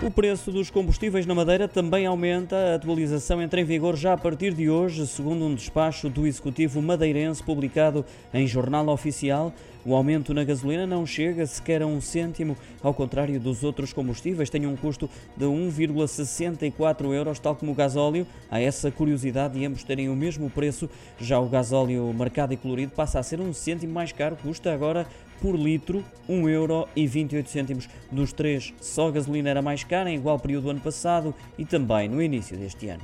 O preço dos combustíveis na Madeira também aumenta. A atualização entra em vigor já a partir de hoje, segundo um despacho do Executivo madeirense publicado em Jornal Oficial. O aumento na gasolina não chega sequer a um cêntimo, ao contrário dos outros combustíveis, tem um custo de 1,64 euros, tal como o gasóleo. Há essa curiosidade de ambos terem o mesmo preço. Já o gasóleo marcado e colorido passa a ser um cêntimo mais caro, custa agora por litro 1,28 euro. Dos três, só a gasolina era mais cara em igual período do ano passado e também no início deste ano.